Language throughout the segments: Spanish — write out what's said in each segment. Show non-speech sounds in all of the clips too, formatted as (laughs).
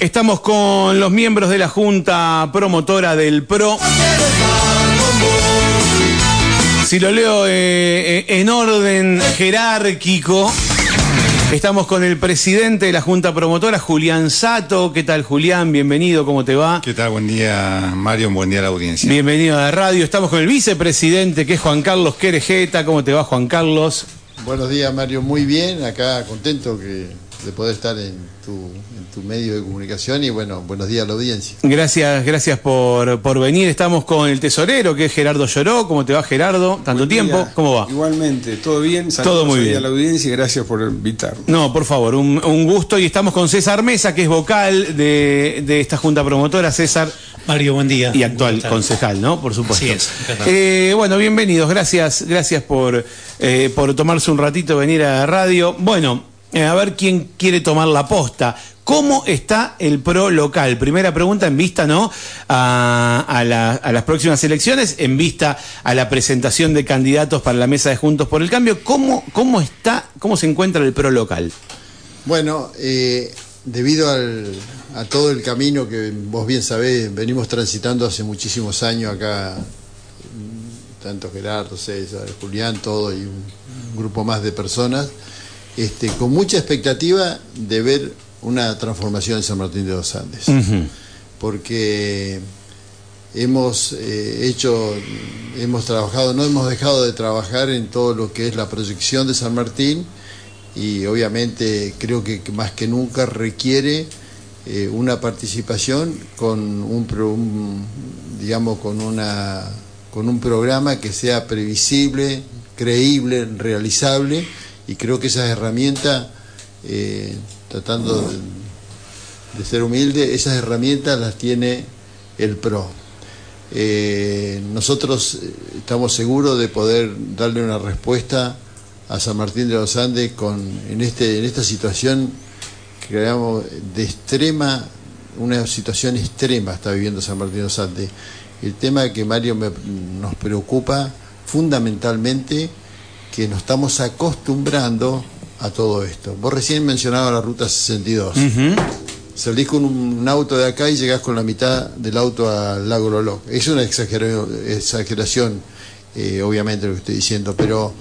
Estamos con los miembros de la Junta Promotora del PRO. Si lo leo eh, eh, en orden jerárquico, estamos con el presidente de la Junta Promotora, Julián Sato. ¿Qué tal, Julián? Bienvenido, ¿cómo te va? ¿Qué tal? Buen día, Mario. Buen día a la audiencia. Bienvenido a la radio. Estamos con el vicepresidente, que es Juan Carlos Querejeta. ¿Cómo te va, Juan Carlos? Buenos días, Mario. Muy bien. Acá contento que, de poder estar en tu, en tu medio de comunicación y bueno, buenos días a la audiencia. Gracias, gracias por, por venir. Estamos con el tesorero, que es Gerardo Lloró. ¿Cómo te va, Gerardo? ¿Tanto Buen tiempo? día. ¿Cómo va? Igualmente, todo bien. Todo muy bien. a la audiencia y gracias por invitarme. No, por favor, un, un gusto. Y estamos con César Mesa, que es vocal de, de esta junta promotora. César, Mario, buen día. y actual concejal, ¿no? Por supuesto. Así es. Eh, bueno, bienvenidos. Gracias, gracias por, eh, por tomarse un ratito venir a la radio. Bueno, a ver quién quiere tomar la posta. ¿Cómo está el PRO local? Primera pregunta en vista, ¿no? A, a la- a las próximas elecciones, en vista a la presentación de candidatos para la mesa de Juntos por el Cambio. ¿Cómo, cómo está, cómo se encuentra el PRO local? Bueno, eh, debido al- a todo el camino que vos bien sabés, venimos transitando hace muchísimos años acá, tanto Gerardo, César, Julián, todo y un grupo más de personas, este, con mucha expectativa de ver una transformación en San Martín de los Andes. Porque hemos eh, hecho, hemos trabajado, no hemos dejado de trabajar en todo lo que es la proyección de San Martín y obviamente creo que más que nunca requiere eh, una participación con un, digamos con una con un programa que sea previsible, creíble, realizable y creo que esas herramientas eh, tratando de, ser humilde, esas herramientas las tiene el PRO. Eh, nosotros eh, estamos seguros de poder darle una respuesta a San Martín de los Andes con, en, este, en esta situación que creamos de extrema, una situación extrema está viviendo San Martín de los Andes. El tema que Mario me- nos preocupa fundamentalmente que nos estamos acostumbrando a todo esto. Vos recién mencionabas la ruta 62. Salís con un, un auto de acá y llegás con la mitad del auto al lago Lolo. Es una exagera- exageración, eh, obviamente, lo que estoy diciendo, pero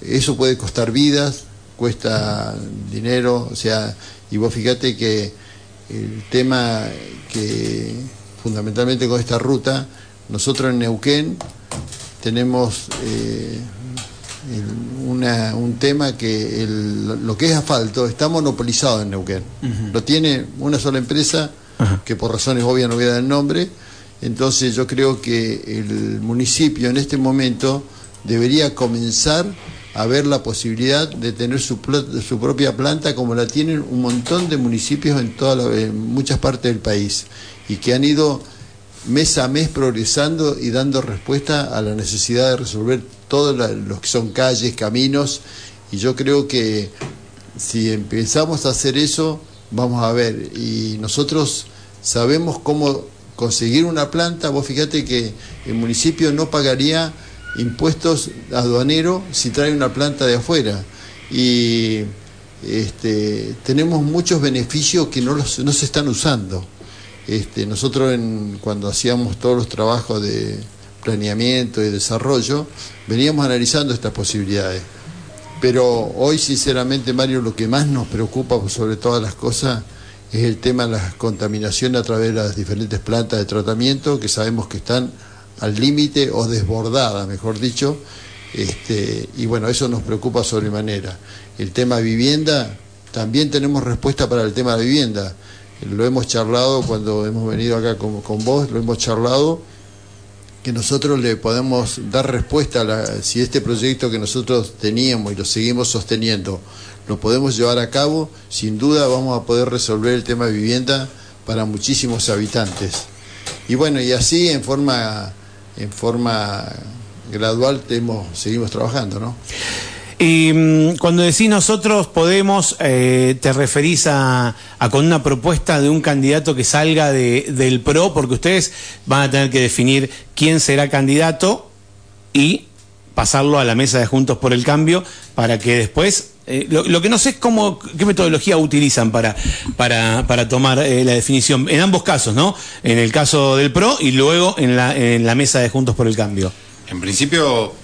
eso puede costar vidas, cuesta dinero, o sea, y vos fíjate que el tema que fundamentalmente con esta ruta, nosotros en Neuquén tenemos eh, una- un tema que el- lo que es asfalto está monopolizado en Neuquén. Lo tiene una sola empresa, que por razones obvias no voy a dar el nombre. Entonces yo creo que el municipio en este momento debería comenzar a ver la posibilidad de tener su, su propia planta como la tienen un montón de municipios en, toda la- en muchas partes del país y que han ido mes a mes progresando y dando respuesta a la necesidad de resolver todos los que son calles, caminos, y yo creo que si empezamos a hacer eso, vamos a ver, y nosotros sabemos cómo conseguir una planta, vos fíjate que el municipio no pagaría impuestos aduaneros si trae una planta de afuera, y este, tenemos muchos beneficios que no, los, no se están usando. Este, nosotros en- cuando hacíamos todos los trabajos de planeamiento y desarrollo, veníamos analizando estas posibilidades. Pero hoy, sinceramente, Mario, lo que más nos preocupa sobre todas las cosas es el tema de la contaminación a través de las diferentes plantas de tratamiento que sabemos que están al límite o desbordadas, mejor dicho. Este, y bueno, eso nos preocupa sobremanera. El tema vivienda, también tenemos respuesta para el tema de vivienda. Lo hemos charlado cuando hemos venido acá con, con vos, lo hemos charlado que nosotros le podemos dar respuesta a la, si este proyecto que nosotros teníamos y lo seguimos sosteniendo lo podemos llevar a cabo, sin duda vamos a poder resolver el tema de vivienda para muchísimos habitantes. Y bueno, y así en forma en forma gradual tenemos, seguimos trabajando, ¿no? Y mm, cuando decís nosotros podemos, eh, te referís a, con una propuesta de un candidato que salga de- del PRO, porque ustedes van a tener que definir quién será candidato y pasarlo a la mesa de Juntos por el Cambio para que después eh, lo, que no sé es cómo, qué metodología utilizan para, para, para tomar eh, la definición, en ambos casos, ¿no? En el caso del PRO y luego en la, en la mesa de Juntos por el Cambio. En principio,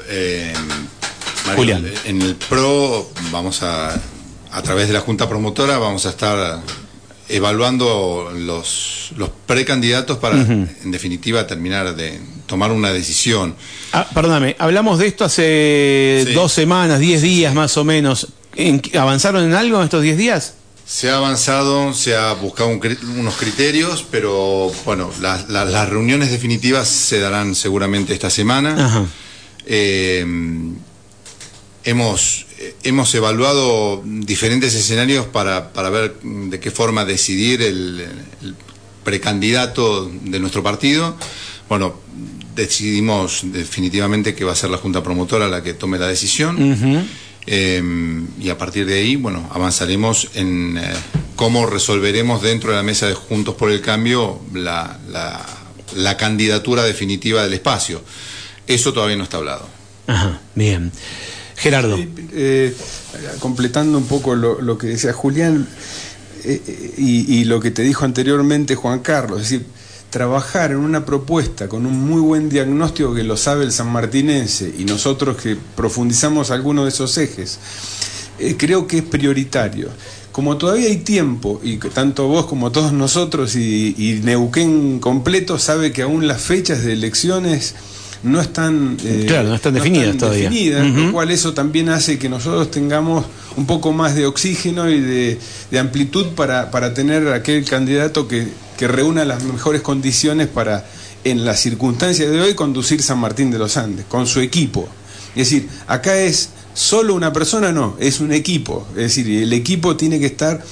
Mario, Julián. en el PRO vamos a, a través de la Junta Promotora, vamos a estar evaluando los, los precandidatos para, en definitiva, terminar de tomar una decisión. Ah, perdóname, hablamos de esto hace Sí. dos semanas, diez días más o menos. ¿En qué- ¿Avanzaron en algo en estos diez días? Se ha avanzado, se ha buscado un unos criterios, pero bueno, las- las- las reuniones definitivas se darán seguramente esta semana. Ajá. Eh, hemos, hemos evaluado diferentes escenarios para, para ver de qué forma decidir el, el precandidato de nuestro partido. Bueno, decidimos definitivamente que va a ser la Junta Promotora la que tome la decisión. Eh, y a partir de ahí, bueno, avanzaremos en eh, cómo resolveremos dentro de la mesa de Juntos por el Cambio la, la- la candidatura definitiva del espacio. Eso todavía no está hablado. Ajá, bien. Gerardo. Eh, completando un poco lo, que decía Julián eh, y, lo que te dijo anteriormente Juan Carlos, es decir, trabajar en una propuesta con un muy buen diagnóstico que lo sabe el sanmartinense y nosotros que profundizamos algunos de esos ejes, eh, creo que es prioritario. Como todavía hay tiempo, y tanto vos como todos nosotros y, y Neuquén completo sabe que aún las fechas de elecciones no están, eh, Claro, no están definidas todavía. definidas, lo cual eso también hace que nosotros tengamos un poco más de oxígeno y de, de amplitud para, para tener aquel candidato que, que reúna las mejores condiciones para, en las circunstancias de hoy, conducir San Martín de los Andes, con su equipo. Es decir, acá es solo una persona, no, es un equipo. Es decir, el equipo tiene que estar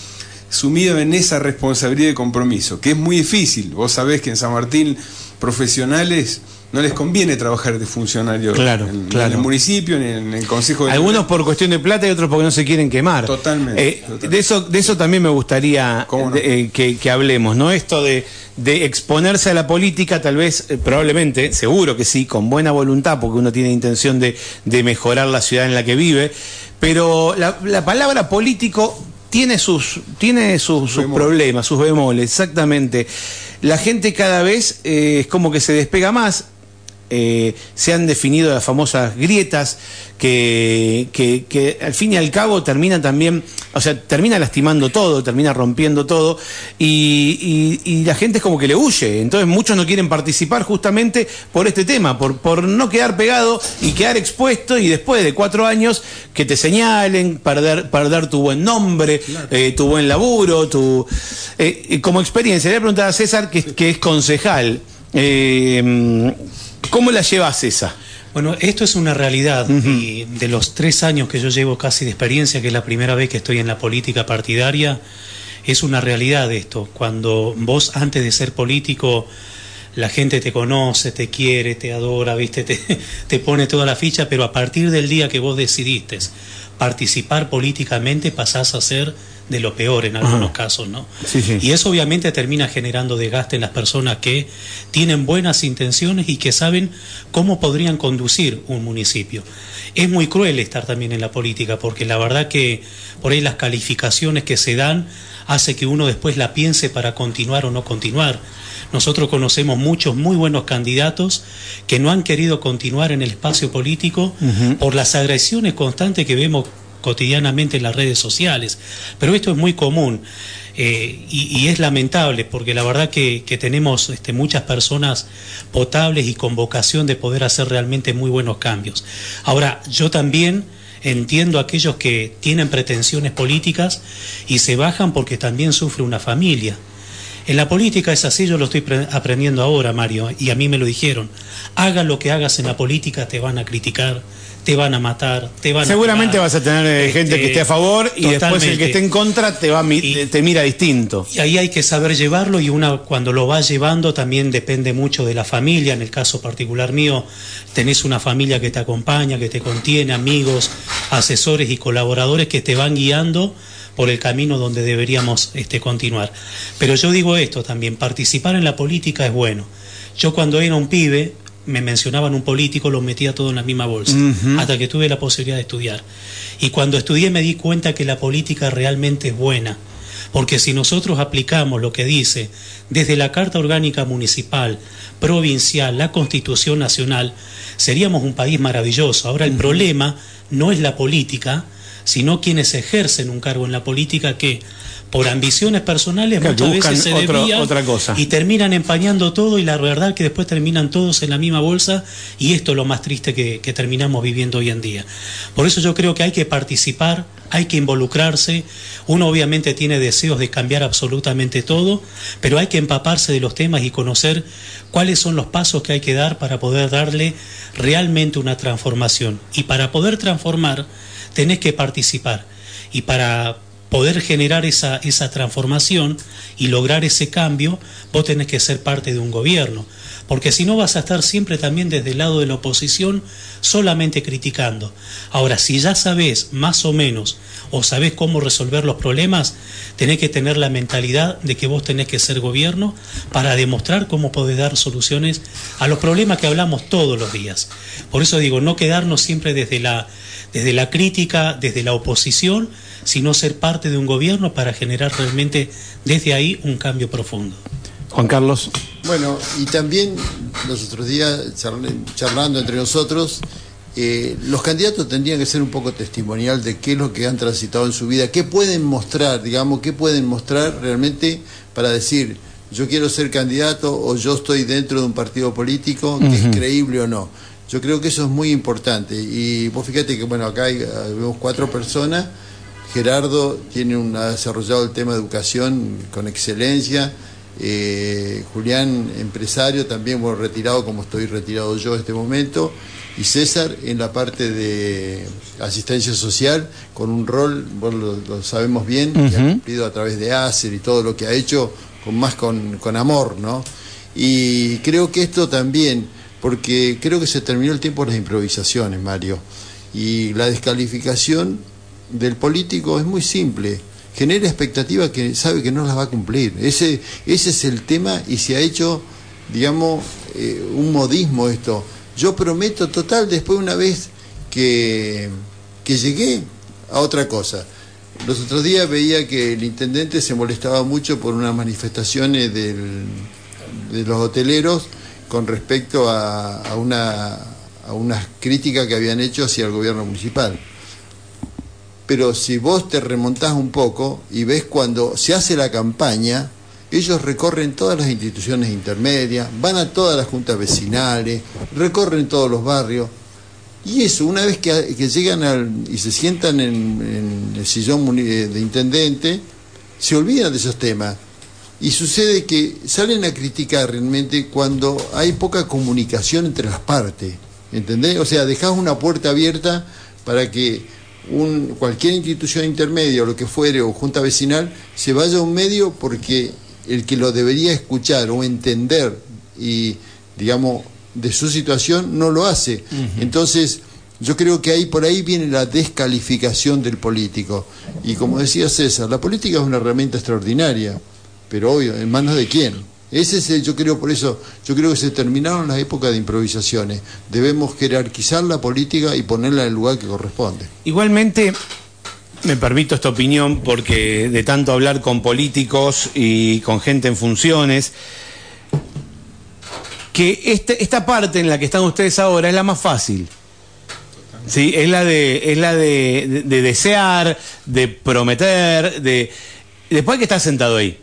sumido en esa responsabilidad y compromiso, que es muy difícil. Vos sabés que en San Martín profesionales no les conviene trabajar de funcionario Claro, en, claro. en el municipio, ni en el consejo de Algunos por cuestión de plata y otros porque no se quieren quemar. Totalmente, Eh, totalmente. De, eso, de eso también me gustaría ¿Cómo no? de- eh, que, que hablemos, ¿no? Esto de, de exponerse a la política, tal vez, eh, probablemente, seguro que sí, con buena voluntad, porque uno tiene intención de, de mejorar la ciudad en la que vive, pero la, la palabra político tiene sus, tiene sus, problemas, sus bemoles, exactamente. La gente cada vez es como que se despega más, eh, se han definido las famosas grietas que, que, que al fin y al cabo terminan también, o sea, termina lastimando todo, termina rompiendo todo y, y- y la gente es como que le huye. Entonces muchos no quieren participar justamente por este tema, por, por no quedar pegado y quedar expuesto y después de cuatro años que te señalen, perder, perder tu buen nombre, eh, tu buen laburo, tu... eh, eh, como experiencia, le voy a preguntar a César, que, que es concejal. ¿Cómo la llevas esa? Bueno, esto es una realidad y de los tres años que yo llevo casi de experiencia, que es la primera vez que estoy en la política partidaria, es una realidad esto. Cuando vos antes de ser político, la gente te conoce, te quiere, te adora, viste, (laughs) te, te pone toda la ficha, pero a partir del día que vos decidiste participar políticamente pasás a ser de lo peor en algunos casos, ¿no? Sí, sí. Y eso obviamente termina generando desgaste en las personas que tienen buenas intenciones y que saben cómo podrían conducir un municipio. Es muy cruel estar también en la política porque la verdad que por ahí las calificaciones que se dan hace que uno después la piense para continuar o no continuar. Nosotros conocemos muchos muy buenos candidatos que no han querido continuar en el espacio político por las agresiones constantes que vemos cotidianamente en las redes sociales. Pero esto es muy común eh, y, es lamentable porque la verdad que, tenemos este, muchas personas potables y con vocación de poder hacer realmente muy buenos cambios. Ahora, yo también entiendo a aquellos que tienen pretensiones políticas y se bajan porque también sufre una familia. En la política es así, yo lo estoy pre- aprendiendo ahora, Mario, y a mí me lo dijeron. Haga lo que hagas en la política, te van a criticar, te van a matar, te van Seguramente a... vas a tener eh, gente que esté a favor y después el que esté en contra te, va Y- te mira distinto. Y ahí hay que saber llevarlo y una cuando lo va llevando también depende mucho de la familia. En el caso particular mío, tenés una familia que te acompaña, que te contiene, amigos, asesores y colaboradores que te van guiando por el camino donde deberíamos este, continuar. Pero yo digo esto también, participar en la política es bueno. Yo cuando era un pibe, me mencionaban un político, lo metía todo en la misma bolsa, hasta que tuve la posibilidad de estudiar. Y cuando estudié me di cuenta que la política realmente es buena, porque si nosotros aplicamos lo que dice desde la Carta Orgánica Municipal, Provincial, la Constitución Nacional, seríamos un país maravilloso. Ahora el problema no es la política, sino quienes ejercen un cargo en la política que por ambiciones personales Claro, muchas buscan veces se otro- desvían otra cosa. y terminan empañando todo y la verdad que después terminan todos en la misma bolsa y esto es lo más triste que, que terminamos viviendo hoy en día. Por eso yo creo que hay que participar, hay que involucrarse, uno obviamente tiene deseos de cambiar absolutamente todo, pero hay que empaparse de los temas y conocer cuáles son los pasos que hay que dar para poder darle realmente una transformación. Y para poder transformar tenés que participar y para poder generar esa, esa transformación y lograr ese cambio, vos tenés que ser parte de un gobierno. Porque si no vas a estar siempre también desde el lado de la oposición solamente criticando. Ahora, si ya sabés más o menos o sabés cómo resolver los problemas, tenés que tener la mentalidad de que vos tenés que ser gobierno para demostrar cómo podés dar soluciones a los problemas que hablamos todos los días. Por eso digo, no quedarnos siempre desde la, desde la crítica, desde la oposición, sino ser parte de un gobierno para generar realmente desde ahí un cambio profundo. Juan Carlos. Bueno, y también los otros días, charlando entre nosotros, eh, los candidatos tendrían que ser un poco testimonial de qué es lo que han transitado en su vida, qué pueden mostrar, digamos, qué pueden mostrar realmente para decir, yo quiero ser candidato o yo estoy dentro de un partido político, que es creíble o no. Yo creo que eso es muy importante. Y vos fíjate que, bueno, acá hay, eh, vemos cuatro personas. Gerardo tiene un, ha desarrollado el tema de educación con excelencia. Eh, Julián, empresario, también bueno, retirado como estoy retirado yo en este momento. Y César en la parte de asistencia social, con un rol, bueno, lo, lo sabemos bien, que ha cumplido a través de ACER y todo lo que ha hecho, con más con, con amor, ¿no? Y creo que esto también, porque creo que se terminó el tiempo de las improvisaciones, Mario. Y la descalificación del político es muy simple. Genera expectativas que sabe que no las va a cumplir. Ese, ese es el tema y se ha hecho, digamos, eh, un modismo esto. Yo prometo total después una vez que, que llegué a otra cosa. Los otros días veía que el intendente se molestaba mucho por unas manifestaciones del, de los hoteleros con respecto a, una a unas críticas que habían hecho hacia el gobierno municipal. Pero si vos te remontás un poco y ves cuando se hace la campaña, ellos recorren todas las instituciones intermedias, van a todas las juntas vecinales, recorren todos los barrios. Y eso, una vez que, llegan al, y se sientan en, el sillón de intendente, se olvidan de esos temas. Y sucede que salen a criticar realmente cuando hay poca comunicación entre las partes. ¿Entendés? O sea, dejás una puerta abierta para que un, cualquier institución intermedia o lo que fuere, o junta vecinal, se vaya a un medio porque el que lo debería escuchar o entender y, digamos, de su situación no lo hace. Entonces, yo creo que ahí por ahí viene la descalificación del político. Y como decía César, la política es una herramienta extraordinaria, pero obvio, ¿en manos de quién? Ese es el, yo creo, por eso, yo creo que se terminaron las épocas de improvisaciones. Debemos jerarquizar la política y ponerla en el lugar que corresponde. Igualmente, me permito esta opinión porque de tanto hablar con políticos y con gente en funciones, que este- esta parte en la que están ustedes ahora es la más fácil. Sí, es la de, es la de, de- de desear, de prometer, de. Después que estar sentado ahí.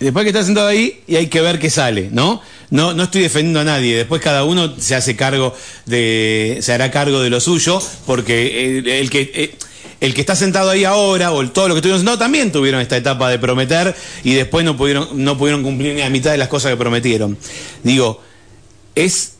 Después que está sentado ahí y hay que ver qué sale, ¿no? No, no estoy defendiendo a nadie. Después cada uno se hace cargo de, se hará cargo de lo suyo, porque el, el que eh, el que está sentado ahí ahora o el- todo lo que estuvieron sentados también tuvieron esta etapa de prometer y después no pudieron no pudieron cumplir ni la mitad de las cosas que prometieron. Digo, es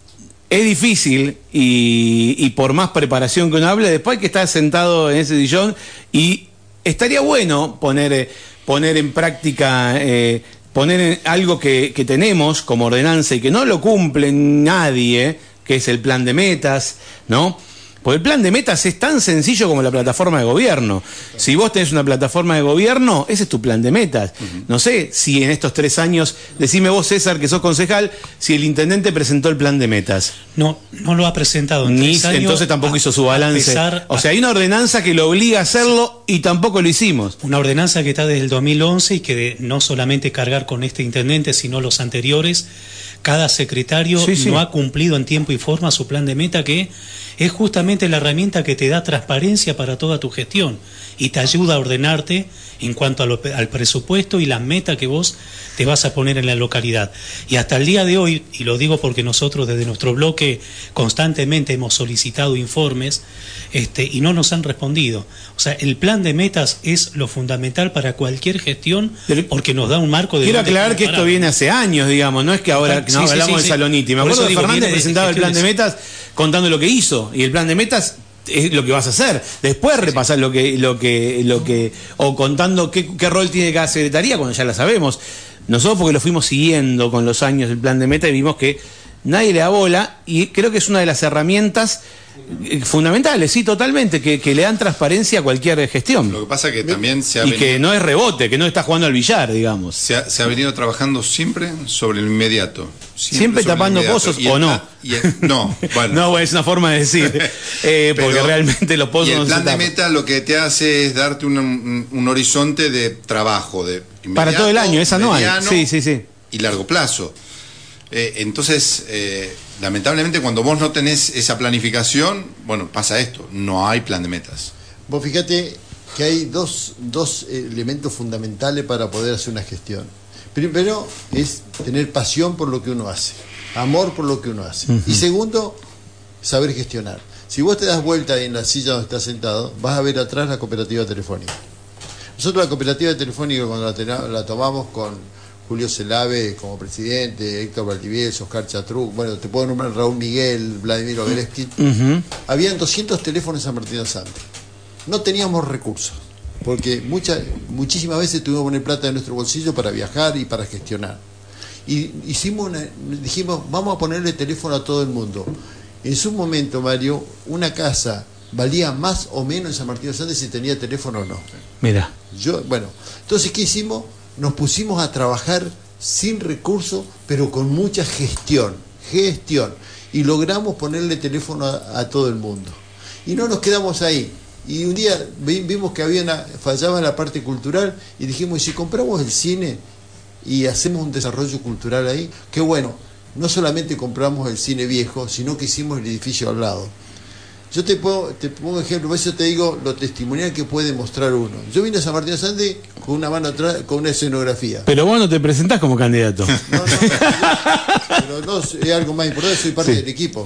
es difícil y, y por más preparación que uno hable, después hay que estar sentado en ese sillón y estaría bueno poner, eh, poner en práctica, eh, poner en algo que, que tenemos como ordenanza y que no lo cumple nadie, que es el plan de metas, ¿no? Porque el plan de metas es tan sencillo como la plataforma de gobierno. Si vos tenés una plataforma de gobierno, ese es tu plan de metas. No sé si en estos tres años, decime vos, César, que sos concejal, si el intendente presentó el plan de metas. No, no lo ha presentado en Ni, tres años, entonces tampoco a- hizo su balance. pesar- o sea, hay una ordenanza que lo obliga a hacerlo y tampoco lo hicimos. Una ordenanza que está desde el 2011 y que de- no solamente cargar con este intendente, sino los anteriores, cada secretario Sí, sí. no ha cumplido en tiempo y forma su plan de meta, que es justamente la herramienta que te da transparencia para toda tu gestión y te ayuda a ordenarte en cuanto lo- al presupuesto y la meta que vos te vas a poner en la localidad. Y hasta el día de hoy, y lo digo porque nosotros desde nuestro bloque constantemente hemos solicitado informes este, y no nos han respondido. O sea, el plan de metas es lo fundamental para cualquier gestión porque nos da un marco de... Quiero aclarar que esto viene hace años, digamos, no es que ahora Sí, no sí, hablamos sí, de. Saloniti. Me acuerdo que Fernández presentaba el plan de metas contando lo que hizo y el plan de metas es lo que vas a hacer. Después repasar lo que lo que lo que o contando qué, qué rol tiene cada secretaría cuando ya la sabemos. Nosotros porque lo fuimos siguiendo con los años el plan de meta y vimos que nadie le da bola y creo que es una de las herramientas eh, fundamentales, sí, totalmente, que, que le dan transparencia a cualquier gestión. Lo que pasa que también se ha, Y venido, que no es rebote, que no está jugando al billar, digamos. se ha- se ha venido trabajando siempre sobre el inmediato. Siempre el tapando inmediato. pozos, ¿o no? y el- no, (laughs) bueno. No, es una forma de decir, (laughs) eh, porque Pero- realmente los pozos y el no se plan de tapan. meta lo que te hace es darte un, un- un horizonte de trabajo de Para todo el año, es anual. mediano Sí, sí, sí. y largo plazo. Eh, entonces, eh, lamentablemente cuando vos no tenés esa planificación, bueno, pasa esto, no hay plan de metas. Vos fíjate que hay dos, dos elementos fundamentales para poder hacer una gestión. Primero es tener pasión por lo que uno hace, amor por lo que uno hace. Y segundo, saber gestionar. Si vos te das vuelta en la silla donde estás sentado, vas a ver atrás la cooperativa telefónica. Nosotros la cooperativa telefónica cuando la, la tomamos con Julio Celave como presidente, Héctor Valdivieso, Oscar Chatruc, bueno, te puedo nombrar Raúl Miguel, Vladimir Obereski, habían 200 teléfonos en San Martín de Santa. No teníamos recursos, porque muchas, muchísimas veces tuvimos que poner plata en nuestro bolsillo para viajar y para gestionar. Y hicimos una- dijimos, vamos a ponerle teléfono a todo el mundo. En su momento, Mario, una casa valía más o menos en San Martín de Santa si tenía teléfono o no. Mira. Yo, bueno, entonces, ¿qué hicimos? Nos pusimos a trabajar sin recursos, pero con mucha gestión, gestión. Y logramos ponerle teléfono a, todo el mundo. Y no nos quedamos ahí. Y un día vi- vimos que había una, fallaba la parte cultural y dijimos, ¿y si compramos el cine y hacemos un desarrollo cultural ahí? Qué bueno, no solamente compramos el cine viejo, sino que hicimos el edificio al lado. Yo te, puedo, te pongo ejemplo, por eso te digo lo testimonial que puede mostrar uno. Yo vine a San Martín de Sande con una mano atrás, con una escenografía. Pero vos no te presentás como candidato. No, no, pero no, es algo más importante, soy parte Sí. del equipo.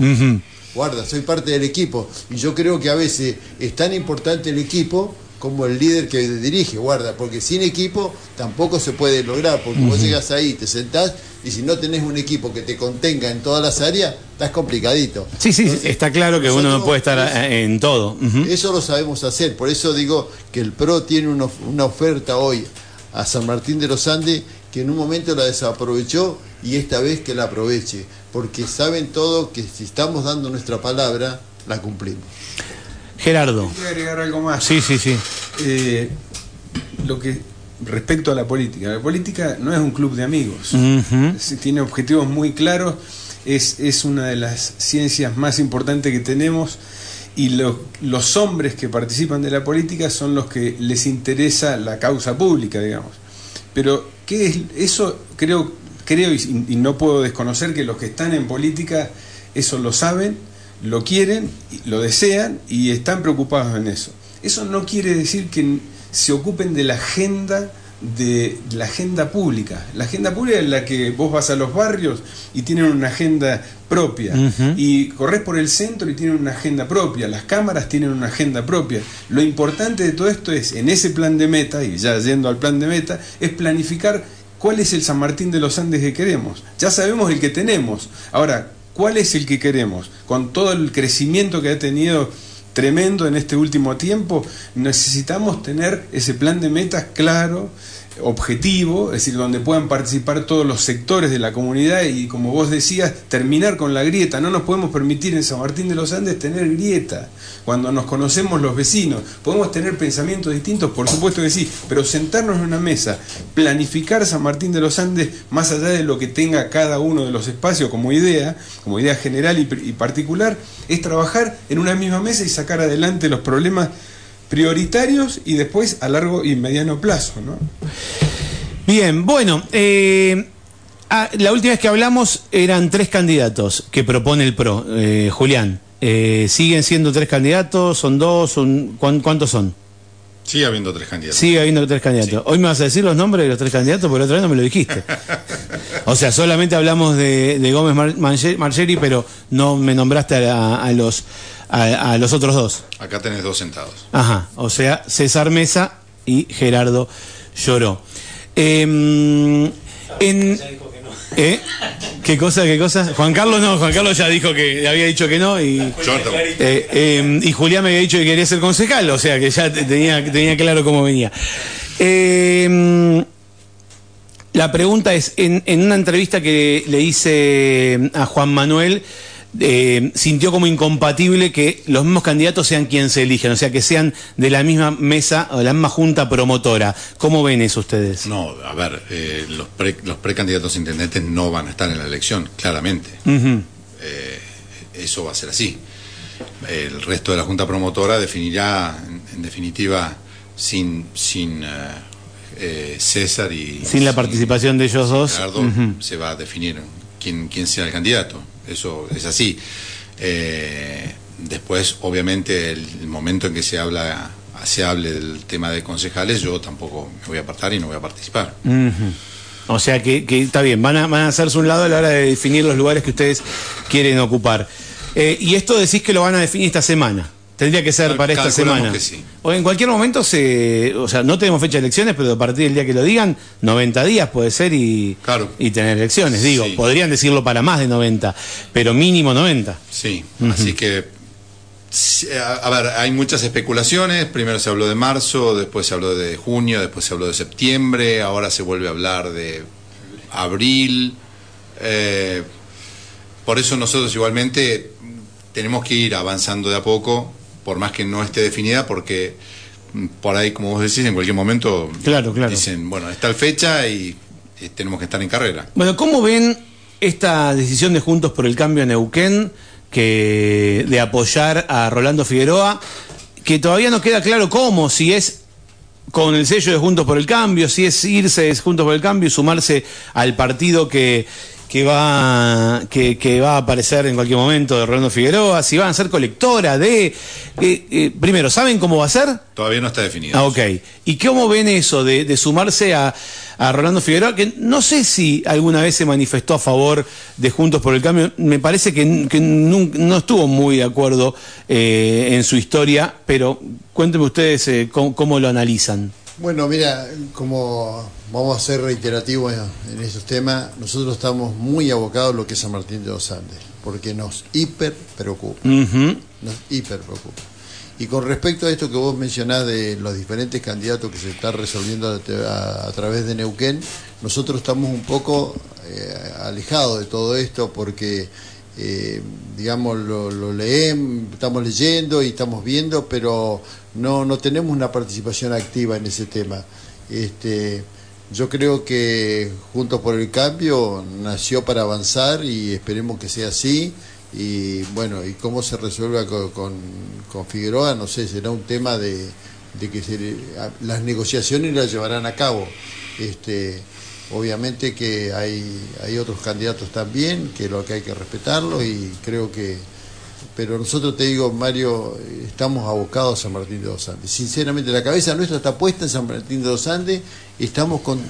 Guarda, soy parte del equipo. Y yo creo que a veces es tan importante el equipo como el líder que dirige, guarda, porque sin equipo tampoco se puede lograr, porque vos llegas ahí, te sentás y si no tenés un equipo que te contenga en todas las áreas, estás complicadito. Sí, sí, Entonces, está claro que uno no puede estar en todo. Eso lo sabemos hacer, por eso digo que el PRO tiene una oferta hoy a San Martín de los Andes que en un momento la desaprovechó y esta vez que la aproveche, porque saben todo que si estamos dando nuestra palabra, la cumplimos. Gerardo. Quiero agregar algo más. Sí, sí, sí. Eh, lo que respecto a la política, la política no es un club de amigos. Tiene objetivos muy claros, es, es una de las ciencias más importantes que tenemos y lo- los hombres que participan de la política son los que les interesa la causa pública, digamos. Pero ¿qué es eso? Creo, creo y, y no puedo desconocer que los que están en política eso lo saben, lo quieren, lo desean y están preocupados en eso. Eso no quiere decir que se ocupen de la agenda de la agenda pública. La agenda pública es la que vos vas a los barrios y tienen una agenda propia. Y corres por el centro y tienen una agenda propia. Las cámaras tienen una agenda propia. Lo importante de todo esto es, en ese plan de meta, y ya yendo al plan de meta, es planificar cuál es el San Martín de los Andes que queremos. Ya sabemos el que tenemos. Ahora, ¿cuál es el que queremos? Con todo el crecimiento que ha tenido tremendo en este último tiempo, necesitamos tener ese plan de metas claro, objetivo, es decir, donde puedan participar todos los sectores de la comunidad y como vos decías, terminar con la grieta. No nos podemos permitir en San Martín de los Andes tener grieta. Cuando nos conocemos los vecinos, podemos tener pensamientos distintos, por supuesto que sí, pero sentarnos en una mesa, planificar San Martín de los Andes más allá de lo que tenga cada uno de los espacios como idea, como idea general y, y particular, es trabajar en una misma mesa y sacar adelante los problemas prioritarios y después a largo y mediano plazo. ¿no? Bien, bueno, eh, ah, la última vez que hablamos eran tres candidatos que propone el PRO, eh, Julián. Eh, ¿Siguen siendo tres candidatos? ¿Son dos? Son, ¿cuán- ¿Cuántos son? Sigue habiendo tres candidatos. Sigue habiendo tres candidatos. Hoy me vas a decir los nombres de los tres candidatos, porque la otra vez no me lo dijiste. (laughs) O sea, solamente hablamos de, de Gómez Mar- Margeri, pero no me nombraste a, los, a, a los otros dos. Acá tenés dos sentados. Ajá, o sea, César Mesa y Gerardo Lloró. Em, en, ¿Eh? ¿Qué cosa, qué cosa? Juan Carlos no, Juan Carlos ya dijo que había dicho que no y, eh, em, y Julián me había dicho que quería ser concejal, o sea que ya te- tenía, tenía claro cómo venía. Em, la pregunta es, en, en una entrevista que le hice a Juan Manuel, eh, sintió como incompatible que los mismos candidatos sean quienes se eligen, o sea, que sean de la misma mesa o de la misma junta promotora. ¿Cómo ven eso ustedes? No, a ver, eh, los, pre- los precandidatos intendentes no van a estar en la elección, claramente. Eh, eso va a ser así. El resto de la Junta Promotora definirá, en, en definitiva, sin, sin eh, César y... Sin la participación de ellos dos. Gerardo, se va a definir quién, quién sea el candidato. Eso es así. Eh, después, obviamente, el, momento en que se habla se hable del tema de concejales, yo tampoco me voy a apartar y no voy a participar. O sea que, que está bien, van a, van a hacerse un lado a la hora de definir los lugares que ustedes quieren ocupar. Eh, y esto decís que lo van a definir esta semana. Tendría que ser para esta semana. que sí. O en cualquier momento se. O sea, no tenemos fecha de elecciones, pero a partir del día que lo digan, 90 días puede ser y, Claro. y tener elecciones. Digo, Sí. podrían decirlo para más de 90, pero mínimo 90. Sí, así que, a ver, hay muchas especulaciones. Primero se habló de marzo, después se habló de junio, después se habló de septiembre, ahora se vuelve a hablar de abril. Eh, por eso nosotros igualmente tenemos que ir avanzando de a poco, por más que no esté definida, porque mm, por ahí, como vos decís, en cualquier momento Claro, claro. dicen, bueno, es tal fecha y, y tenemos que estar en carrera. Bueno, ¿cómo ven esta decisión de Juntos por el Cambio en Neuquén que, de apoyar a Rolando Figueroa? Que todavía no queda claro cómo, si es con el sello de Juntos por el Cambio, si es irse de Juntos por el Cambio y sumarse al partido que, que va que, que va a aparecer en cualquier momento de Rolando Figueroa, si van a ser colectora de... eh, eh, primero, ¿saben cómo va a ser? Todavía no está definido. Ah, ok. ¿Y cómo ven eso de, de sumarse a, a Rolando Figueroa? Que no sé si alguna vez se manifestó a favor de Juntos por el Cambio. Me parece que, que nun- no estuvo muy de acuerdo eh, en su historia, pero cuéntenme ustedes eh, cómo, cómo lo analizan. Bueno, mira, como vamos a ser reiterativos en esos temas, nosotros estamos muy abocados a lo que es San Martín de los Andes, porque nos hiper preocupa, Ujú. nos hiper preocupa. Y con respecto a esto que vos mencionás de los diferentes candidatos que se están resolviendo a, a- a través de Neuquén, nosotros estamos un poco eh, alejados de todo esto porque, eh, digamos, lo, lo leemos, estamos leyendo y estamos viendo, pero no, no tenemos una participación activa en ese tema. Este, yo creo que Juntos por el Cambio nació para avanzar y esperemos que sea así. Y bueno, y cómo se resuelva con, con, Figueroa, no sé, será un tema de, de que se, las negociaciones las llevarán a cabo. Este, obviamente que hay, hay otros candidatos también, que lo que hay que respetarlo y creo que pero nosotros te digo, Mario, eh, estamos abocados a San Martín de los Andes. Sinceramente, la cabeza nuestra está puesta en San Martín de los Andes, estamos con-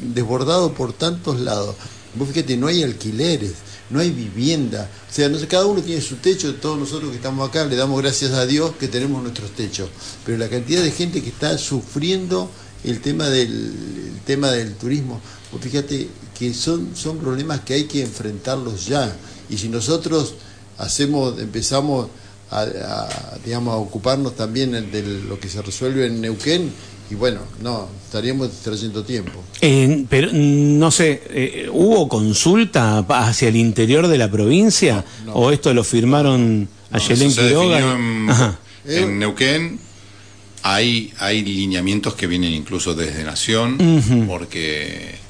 desbordados por tantos lados. Vos fíjate, no hay alquileres, no hay vivienda. O sea, no sé, cada uno tiene su techo, todos nosotros que estamos acá le damos gracias a Dios que tenemos nuestros techos. Pero la cantidad de gente que está sufriendo el tema del, el tema del turismo, vos fíjate que son, son problemas que hay que enfrentarlos ya. Y si nosotros hacemos, empezamos a, a, digamos, a ocuparnos también de lo que se resuelve en Neuquén y bueno, no, estaríamos trayendo tiempo. Eh, pero no sé, eh, ¿hubo consulta hacia el interior de la provincia? No, no. ¿O esto lo firmaron a Yelén Quiroga? definió en, en Neuquén. Hay, hay lineamientos que vienen incluso desde Nación, porque...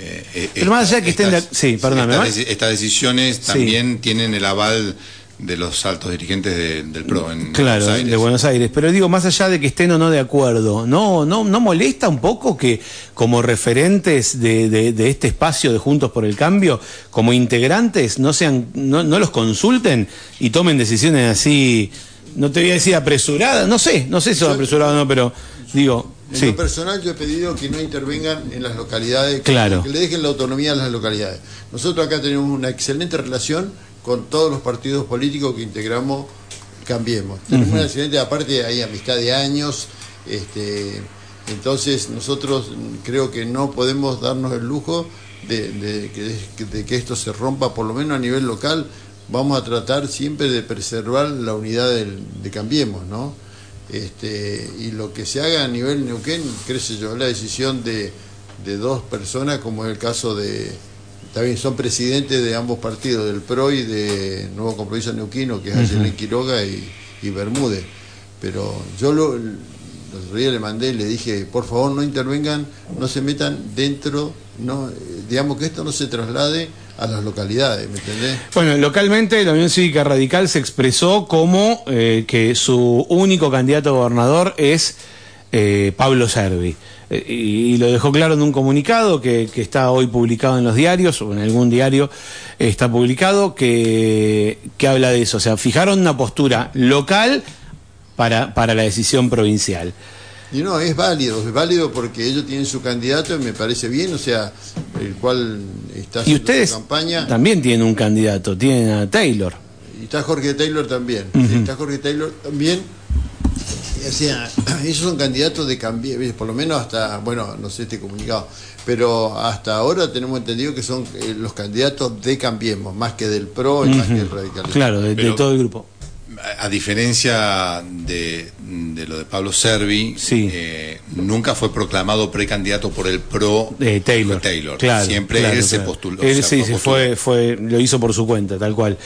eh, eh, Pero más allá de que estén de- sí, perdóname, Estas, decisiones Sí. también tienen el aval de los altos dirigentes de- del PRO en Claro, Buenos Aires. de Buenos Aires. Pero digo, más allá de que estén o no de acuerdo, ¿no, no, no molesta un poco que como referentes de, de- de este espacio de Juntos por el Cambio, como integrantes, no sean, no, no los consulten y tomen decisiones así, no te voy a decir apresuradas, no sé, no sé si son apresuradas o no, pero digo, En sí. lo personal yo he pedido que no intervengan en las localidades, que, Claro. que le dejen la autonomía a las localidades. Nosotros acá tenemos una excelente relación con todos los partidos políticos que integramos Cambiemos. Tenemos una excelente, aparte hay amistad de años, este, entonces nosotros creo que no podemos darnos el lujo de, de que, de que esto se rompa, por lo menos a nivel local, vamos a tratar siempre de preservar la unidad del- de Cambiemos, ¿no? Este, y lo que se haga a nivel Neuquén, creo yo, la decisión de, de dos personas, como es el caso de, también son presidentes de ambos partidos, del PRO y de Nuevo Compromiso Neuquino, que es Ayelen Quiroga y, y Bermúdez. Pero yo lo, le mandé y le dije, por favor no intervengan, no se metan dentro, no, digamos que esto no se traslade a las localidades, ¿me entendés? Bueno, localmente la Unión Cívica Radical se expresó como eh, que su único candidato a gobernador es eh, Pablo Servi. Eh, y, lo dejó claro en un comunicado que, que está hoy publicado en los diarios, o en algún diario está publicado, que, que habla de eso. O sea, fijaron una postura local para, para la decisión provincial. Y no, es válido, es válido porque ellos tienen su candidato y me parece bien, o sea, el cual está Y haciendo ustedes su campaña. también tienen un candidato, tienen a Taylor. Y está Jorge Taylor también. está Jorge Taylor también. O sea, (clears throat) ellos son candidatos de cambiar, por lo menos hasta, bueno, no sé este comunicado, pero hasta ahora tenemos entendido que son eh, los candidatos de Cambiemos, más que del PRO y más que del radicalismo. Claro, de, de Pero- todo el grupo. A, diferencia de, de lo de Pablo Servi, Sí. eh, nunca fue proclamado precandidato por el PRO Eh, Taylor. Taylor. Claro, Siempre claro, él se postuló. Él se sí, postuló. fue, fue, lo hizo por su cuenta, tal cual.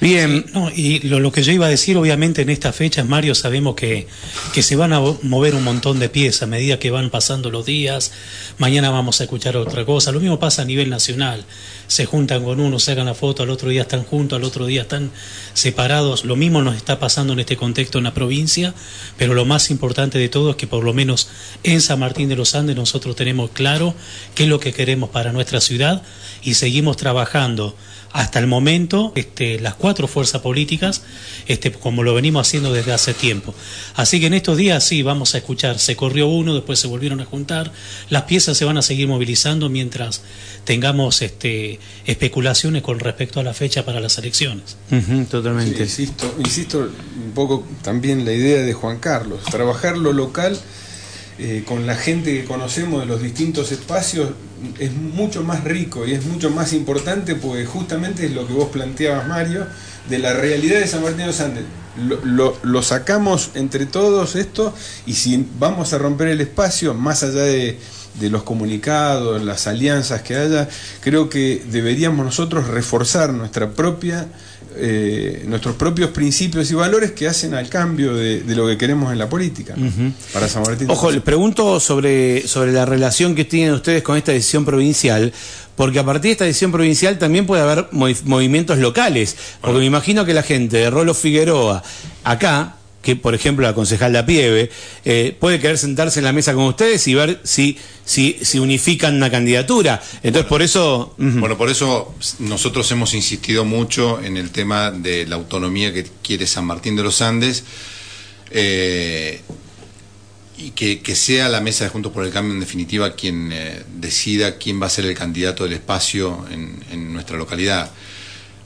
Bien, No, y lo, lo que yo iba a decir, obviamente, en estas fechas, Mario, sabemos que, que se van a mover un montón de piezas a medida que van pasando los días. Mañana vamos a escuchar otra cosa. Lo mismo pasa a nivel nacional. Se juntan con uno, sacan la foto, al otro día están juntos, al otro día están separados. Lo mismo nos está pasando en este contexto en la provincia, pero lo más importante de todo es que por lo menos en San Martín de los Andes nosotros tenemos claro qué es lo que queremos para nuestra ciudad y seguimos trabajando hasta el momento este, las cuatro fuerzas políticas, este, como lo venimos haciendo desde hace tiempo. Así que en estos días sí vamos a escuchar, se corrió uno, después se volvieron a juntar, las piezas se van a seguir movilizando mientras tengamos este, especulaciones con respecto a la fecha para las elecciones. Totalmente. insisto, insisto un poco también la idea de Juan Carlos, trabajar lo local eh, con la gente que conocemos de los distintos espacios es mucho más rico y es mucho más importante porque justamente es lo que vos planteabas Mario, de la realidad de San Martín de los Andes. Lo, sacamos entre todos esto y si vamos a romper el espacio, más allá de, de los comunicados, las alianzas que haya, creo que deberíamos nosotros reforzar nuestra propia eh, nuestros propios principios y valores que hacen al cambio de, de lo que queremos en la política ¿no? para San Martín. Ojo, les pregunto sobre, sobre la relación que tienen ustedes con esta decisión provincial, porque a partir de esta decisión provincial también puede haber movi- movimientos locales, porque me imagino que la gente de Rolo Figueroa, acá, que por ejemplo la concejal La Pieve, eh, puede querer sentarse en la mesa con ustedes y ver si, si, si unifican una candidatura. Entonces por eso... Bueno, por eso nosotros hemos insistido mucho en el tema de la autonomía que quiere San Martín de los Andes eh, y que, que sea la mesa de Juntos por el Cambio en definitiva quien eh, decida quién va a ser el candidato del espacio en, en nuestra localidad.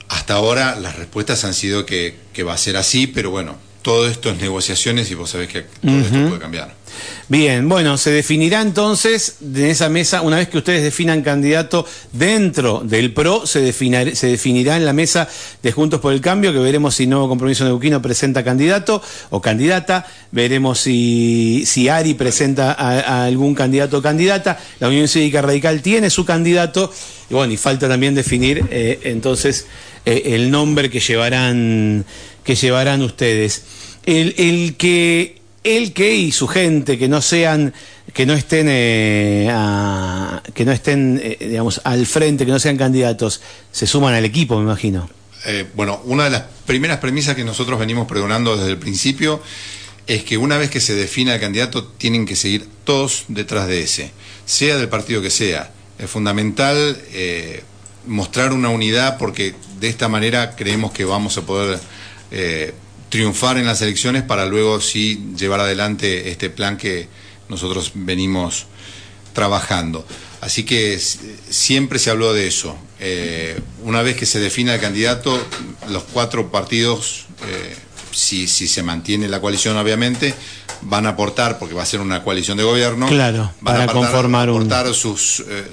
Hasta ahora las respuestas han sido que, que va a ser así, pero bueno, todo esto es negociaciones y vos sabés que todo esto puede cambiar. Bien, bueno, se definirá entonces en esa mesa, una vez que ustedes definan candidato dentro del PRO, se, definir, se definirá en la mesa de Juntos por el Cambio, que veremos si Nuevo Compromiso Neuquino presenta candidato o candidata, veremos si, si Ari presenta a, algún candidato o candidata, la Unión Cívica Radical tiene su candidato, y bueno, y falta también definir eh, entonces eh, el nombre que llevarán, que llevarán ustedes. El, el que el que y su gente que no sean que no estén eh, que no estén eh, digamos al frente que no sean candidatos se suman al equipo me imagino eh, bueno una de las primeras premisas que nosotros venimos pregonando desde el principio es que una vez que se defina el candidato tienen que seguir todos detrás de ese sea del partido que sea es fundamental mostrar una unidad porque de esta manera creemos que vamos a poder triunfar en las elecciones para luego sí llevar adelante este plan que nosotros venimos trabajando. Así que siempre se habló de eso. Eh, una vez que se defina el candidato, los cuatro partidos, eh, si, si, se mantiene la coalición obviamente, van a aportar, porque va a ser una coalición de gobierno, claro, van para a aportar, conformar aportar sus, eh,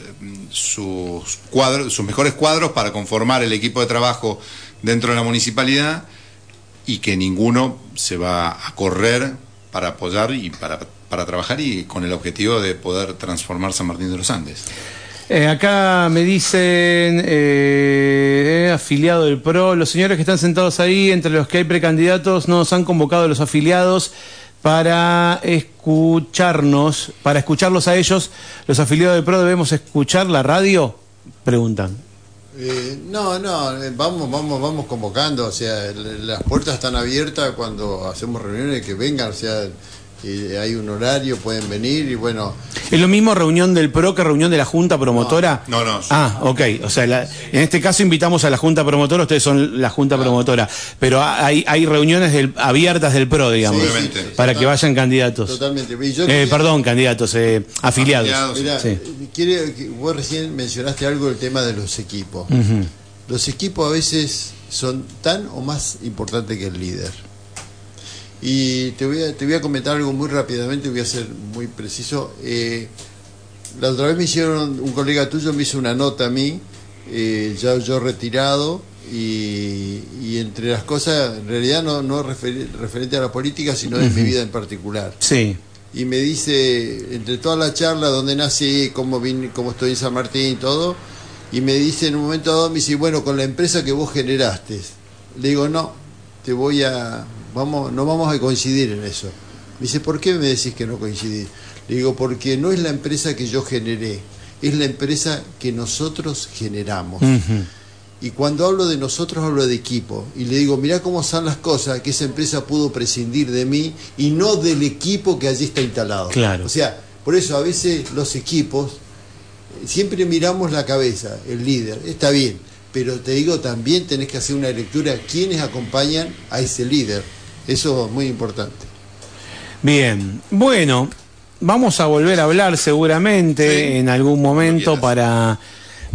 sus, cuadros, sus mejores cuadros para conformar el equipo de trabajo dentro de la municipalidad y que ninguno se va a correr para apoyar y para, para trabajar y con el objetivo de poder transformar San Martín de los Andes. Eh, acá me dicen, eh, eh, afiliado del PRO, los señores que están sentados ahí, entre los que hay precandidatos, nos han convocado los afiliados para escucharnos, para escucharlos a ellos. ¿Los afiliados del PRO debemos escuchar la radio? Preguntan. Eh, no, no, eh, vamos, vamos, vamos convocando, o sea, las puertas están abiertas cuando hacemos reuniones que vengan, o sea, hay un horario, pueden venir y bueno. ¿Es lo mismo reunión del PRO que reunión de la Junta Promotora? No, no. Ah, ok. O sea, en este caso invitamos a la Junta Promotora, ustedes son la Junta Promotora, pero hay, hay reuniones del, abiertas del PRO, digamos, para que vayan candidatos. Totalmente. Eh, perdón, candidatos, eh, afiliados. vos recién mencionaste algo del tema de los equipos. Los equipos a veces son tan o más importantes que el líder. Y te voy a, te voy a comentar algo muy rápidamente, voy a ser muy preciso. Eh, la otra vez me hicieron, un colega tuyo me hizo una nota a mí, eh, ya yo retirado, y, entre las cosas, en realidad no, no referente a la política, sino de mi vida en particular. Sí. Y me dice, entre toda la charla, dónde nací, cómo, vine, cómo estoy en San Martín y todo, y me dice en un momento dado, me dice, bueno, con la empresa que vos generaste. Le digo, no, te voy a, vamos, no vamos a coincidir en eso. Me dice, ¿por qué me decís que no coincidís? Le digo, porque no es la empresa que yo generé, es la empresa que nosotros generamos. Y cuando hablo de nosotros, hablo de equipo. Y le digo, mirá cómo son las cosas, que esa empresa pudo prescindir de mí y no del equipo que allí está instalado. Claro. O sea, por eso a veces los equipos, siempre miramos la cabeza, el líder, está bien, pero te digo, también tenés que hacer una lectura, quiénes acompañan a ese líder. Eso es muy importante. Bien, bueno, vamos a volver a hablar seguramente en algún momento para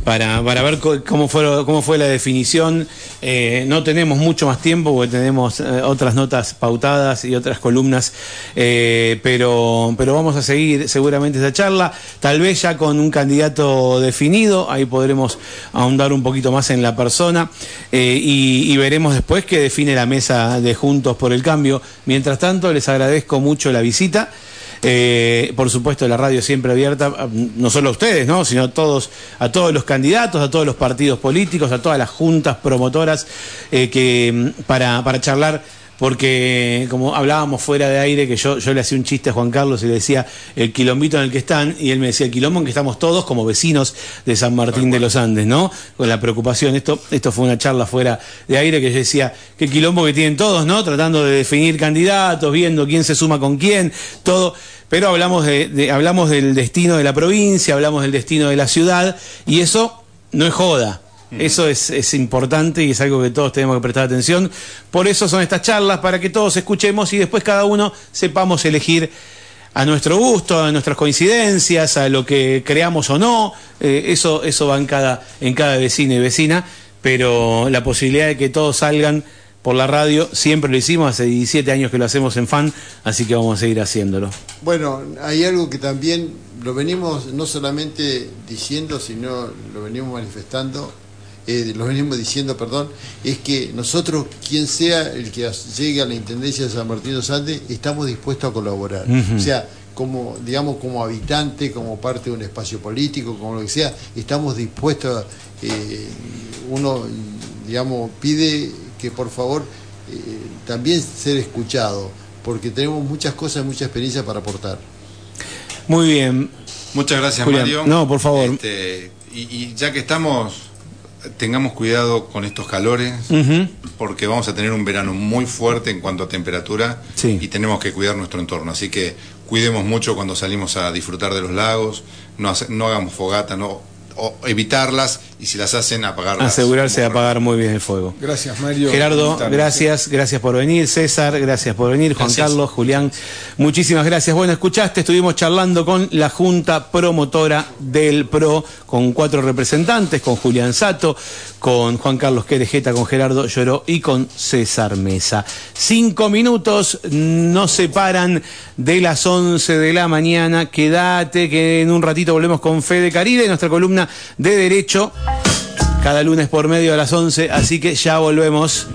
para, para ver cómo fue, cómo fue la definición. Eh, no tenemos mucho más tiempo porque tenemos eh, otras notas pautadas y otras columnas, eh, pero, pero vamos a seguir seguramente esa charla, tal vez ya con un candidato definido, ahí podremos ahondar un poquito más en la persona y, y veremos después qué define la mesa de Juntos por el Cambio. Mientras tanto, les agradezco mucho la visita. Eh, por supuesto, la radio siempre abierta, no solo a ustedes, ¿no? sino a todos, a todos los candidatos, a todos los partidos políticos, a todas las juntas promotoras eh, que mm, para, para charlar porque como hablábamos fuera de aire, que yo, yo le hacía un chiste a Juan Carlos y le decía el quilombito en el que están, y él me decía el quilombo en que estamos todos como vecinos de San Martín de los Andes, ¿no? Con la preocupación, esto, esto fue una charla fuera de aire que yo decía, qué quilombo que tienen todos, ¿no? Tratando de definir candidatos, viendo quién se suma con quién, todo. Pero hablamos, de, hablamos del destino de la provincia, hablamos del destino de la ciudad, y eso no es joda. Eso es, importante y es algo que todos tenemos que prestar atención. Por eso son estas charlas, para que todos escuchemos y después cada uno sepamos elegir a nuestro gusto, a nuestras coincidencias, a lo que creamos o no. Eh, eso, eso va en cada, en cada vecino y vecina, pero la posibilidad de que todos salgan por la radio, siempre lo hicimos, hace 17 años que lo hacemos en FAN, así que vamos a seguir haciéndolo. Bueno, hay algo que también lo venimos no solamente diciendo, sino lo venimos manifestando, eh, lo venimos diciendo, perdón, es que nosotros, quien sea el que llegue a la Intendencia de San Martín de los Andes, estamos dispuestos a colaborar. O sea, como, digamos, como habitante, como parte de un espacio político, como lo que sea, estamos dispuestos, a, eh, uno, digamos, pide que por favor eh, también ser escuchado, porque tenemos muchas cosas, mucha experiencia para aportar. Muy bien. Muchas gracias, Julián. Mario. No, por favor. Este, y, y ya que estamos, tengamos cuidado con estos calores, porque vamos a tener un verano muy fuerte en cuanto a temperatura Sí. y tenemos que cuidar nuestro entorno. Así que cuidemos mucho cuando salimos a disfrutar de los lagos, no, hace- no hagamos fogata, no, o evitarlas y si las hacen, apagarlas. Asegurarse de apagar muy bien el fuego. Gracias, Mario. Gerardo, gracias, gracias por venir. César, gracias por venir. Juan Gracias. Carlos, Julián, muchísimas gracias. Bueno, escuchaste, estuvimos charlando con la Junta Promotora del PRO, con cuatro representantes, con Julián Sato, con Juan Carlos Querejeta, con Gerardo Lloró y con César Mesa. Cinco minutos nos separan de las 11 de la mañana. Quédate que en un ratito volvemos con Fede Caribe, nuestra columna de Derecho cada lunes por medio a las 11, así que ya volvemos.